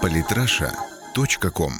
Политраша.ком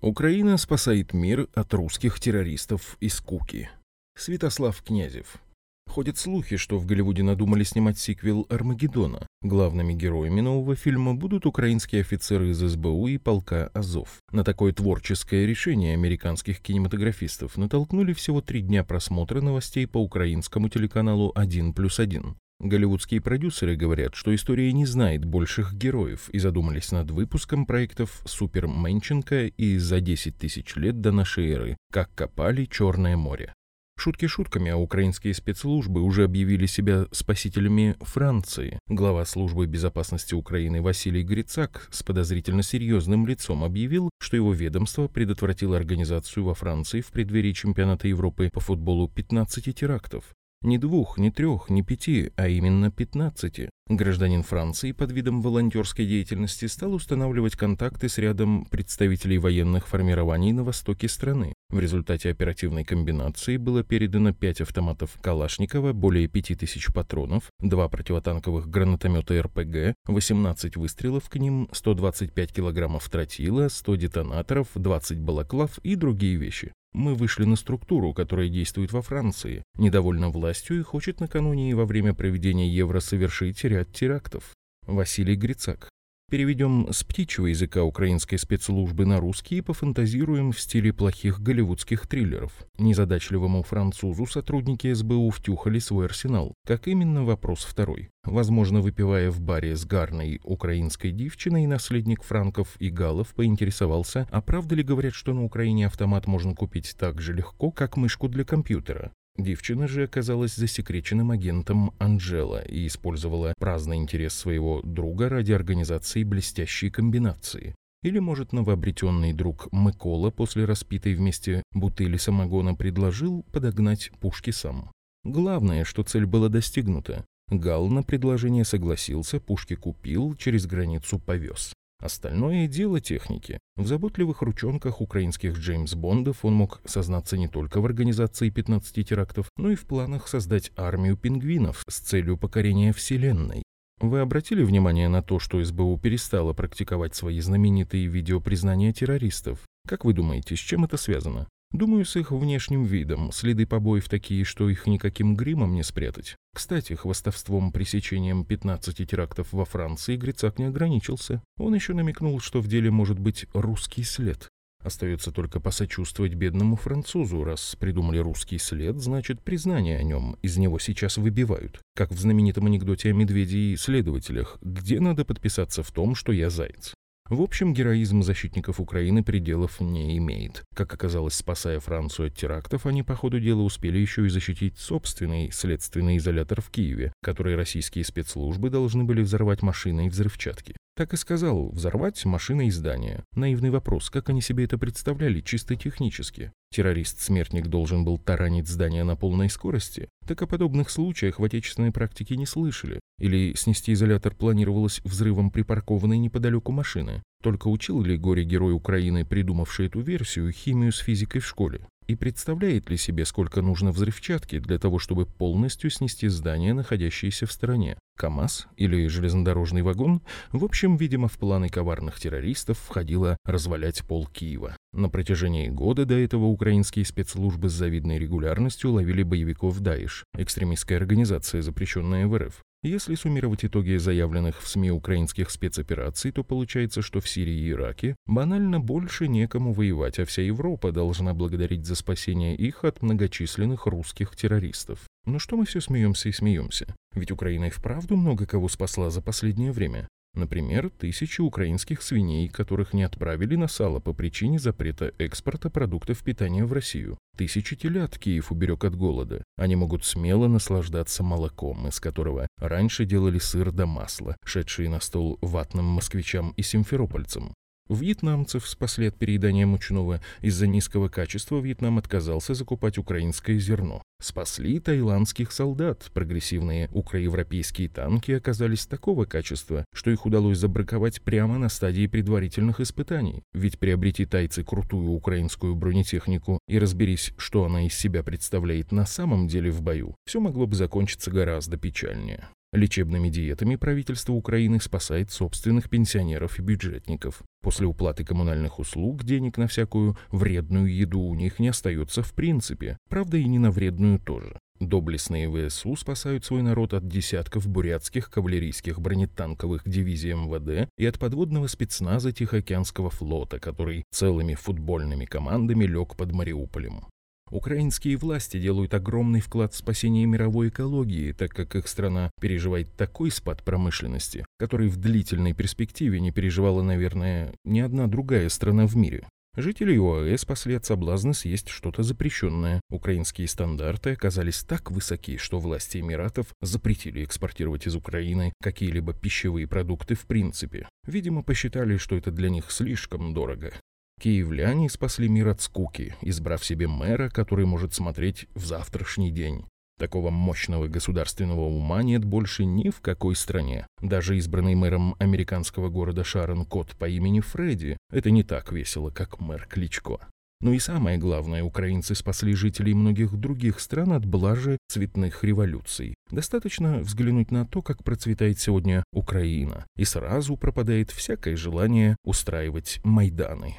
Украина спасает мир от русских террористов из Куки. Святослав Князев. Ходят слухи, что в Голливуде надумали снимать сиквел «Армагеддона». Главными героями нового фильма будут украинские офицеры из СБУ и полка «Азов». На такое творческое решение американских кинематографистов натолкнули всего три дня просмотра новостей по украинскому телеканалу «1 плюс 1». Голливудские продюсеры говорят, что история не знает больших героев и задумались над выпуском проектов «Супер Менченко» и «За 10 тысяч лет до нашей эры. Как копали Черное море». Шутки шутками, а украинские спецслужбы уже объявили себя спасителями Франции. Глава службы безопасности Украины Василий Грицак с подозрительно серьезным лицом объявил, что его ведомство предотвратило организацию во Франции в преддверии чемпионата Европы по футболу 15 терактов. Не двух, не трех, не пяти, а именно пятнадцати. Гражданин Франции под видом волонтерской деятельности стал устанавливать контакты с рядом представителей военных формирований на востоке страны. В результате оперативной комбинации было передано 5 автоматов Калашникова, более 5000 патронов, 2 противотанковых гранатомета РПГ, 18 выстрелов к ним, 125 килограммов тротила, 100 детонаторов, 20 балаклав и другие вещи. Мы вышли на структуру, которая действует во Франции, недовольна властью и хочет накануне и во время проведения Евро совершить ряд терактов. Василий Грицак. Переведем с птичьего языка украинской спецслужбы на русский и пофантазируем в стиле плохих голливудских триллеров. Незадачливому французу сотрудники СБУ втюхали свой арсенал. Как именно, вопрос второй. Возможно, выпивая в баре с гарной украинской девчиной, наследник франков и галов поинтересовался, а правда ли говорят, что на Украине автомат можно купить так же легко, как мышку для компьютера? Девчина же оказалась засекреченным агентом Анжела и использовала праздный интерес своего друга ради организации блестящей комбинации. Или, может, новообретенный друг Микола после распитой вместе бутыли самогона предложил подогнать пушки сам. Главное, что цель была достигнута. Гал на предложение согласился, пушки купил, через границу повез. Остальное дело техники. В заботливых ручонках украинских Джеймс Бондов он мог сознаться не только в организации 15 терактов, но и в планах создать армию пингвинов с целью покорения Вселенной. Вы обратили внимание на то, что СБУ перестала практиковать свои знаменитые видеопризнания террористов? Как вы думаете, с чем это связано? Думаю, с их внешним видом. Следы побоев такие, что их никаким гримом не спрятать. Кстати, хвостовством пресечением 15 терактов во Франции Грицак не ограничился. Он еще намекнул, что в деле может быть русский след. Остается только посочувствовать бедному французу, раз придумали русский след, значит признание о нем из него сейчас выбивают. Как в знаменитом анекдоте о медведе и следователях, где надо подписаться в том, что я заяц. В общем, героизм защитников Украины пределов не имеет. Как оказалось, спасая Францию от терактов, они по ходу дела успели еще и защитить собственный следственный изолятор в Киеве, который российские спецслужбы должны были взорвать машиной взрывчатки. Так и сказал, взорвать машины и здания. Наивный вопрос, как они себе это представляли чисто технически? Террорист-смертник должен был таранить здание на полной скорости? Так о подобных случаях в отечественной практике не слышали. Или снести изолятор планировалось взрывом припаркованной неподалеку машины? Только учил ли горе-герой Украины, придумавший эту версию, химию с физикой в школе? И представляет ли себе, сколько нужно взрывчатки для того, чтобы полностью снести здание, находящееся в стороне? КАМАЗ или железнодорожный вагон? В общем, видимо, в планы коварных террористов входило развалять пол Киева. На протяжении года до этого украинские спецслужбы с завидной регулярностью ловили боевиков Даиш, экстремистская организация, запрещенная в РФ. Если суммировать итоги заявленных в СМИ украинских спецопераций, то получается, что в Сирии и Ираке банально больше некому воевать, а вся Европа должна благодарить за спасение их от многочисленных русских террористов. Но что мы все смеемся и смеемся? Ведь Украина и вправду много кого спасла за последнее время. Например, тысячи украинских свиней, которых не отправили на сало по причине запрета экспорта продуктов питания в Россию. Тысячи телят Киев уберег от голода. Они могут смело наслаждаться молоком, из которого раньше делали сыр да масло, шедшие на стол ватным москвичам и симферопольцам. Вьетнамцев спасли от переедания мучного. Из-за низкого качества Вьетнам отказался закупать украинское зерно. Спасли таиландских солдат. Прогрессивные украевропейские танки оказались такого качества, что их удалось забраковать прямо на стадии предварительных испытаний. Ведь приобрети тайцы крутую украинскую бронетехнику и разберись, что она из себя представляет на самом деле в бою, все могло бы закончиться гораздо печальнее. Лечебными диетами правительство Украины спасает собственных пенсионеров и бюджетников. После уплаты коммунальных услуг денег на всякую вредную еду у них не остается в принципе, правда и не на вредную тоже. Доблестные ВСУ спасают свой народ от десятков бурятских кавалерийских бронетанковых дивизий МВД и от подводного спецназа Тихоокеанского флота, который целыми футбольными командами лег под Мариуполем. Украинские власти делают огромный вклад в спасение мировой экологии, так как их страна переживает такой спад промышленности, который в длительной перспективе не переживала, наверное, ни одна другая страна в мире. Жители ОАЭ спасли от соблазна съесть что-то запрещенное. Украинские стандарты оказались так высоки, что власти Эмиратов запретили экспортировать из Украины какие-либо пищевые продукты в принципе. Видимо, посчитали, что это для них слишком дорого. Киевляне спасли мир от скуки, избрав себе мэра, который может смотреть в завтрашний день. Такого мощного государственного ума нет больше ни в какой стране. Даже избранный мэром американского города Шарон Кот по имени Фредди – это не так весело, как мэр Кличко. Ну и самое главное, украинцы спасли жителей многих других стран от блажи цветных революций. Достаточно взглянуть на то, как процветает сегодня Украина, и сразу пропадает всякое желание устраивать Майданы.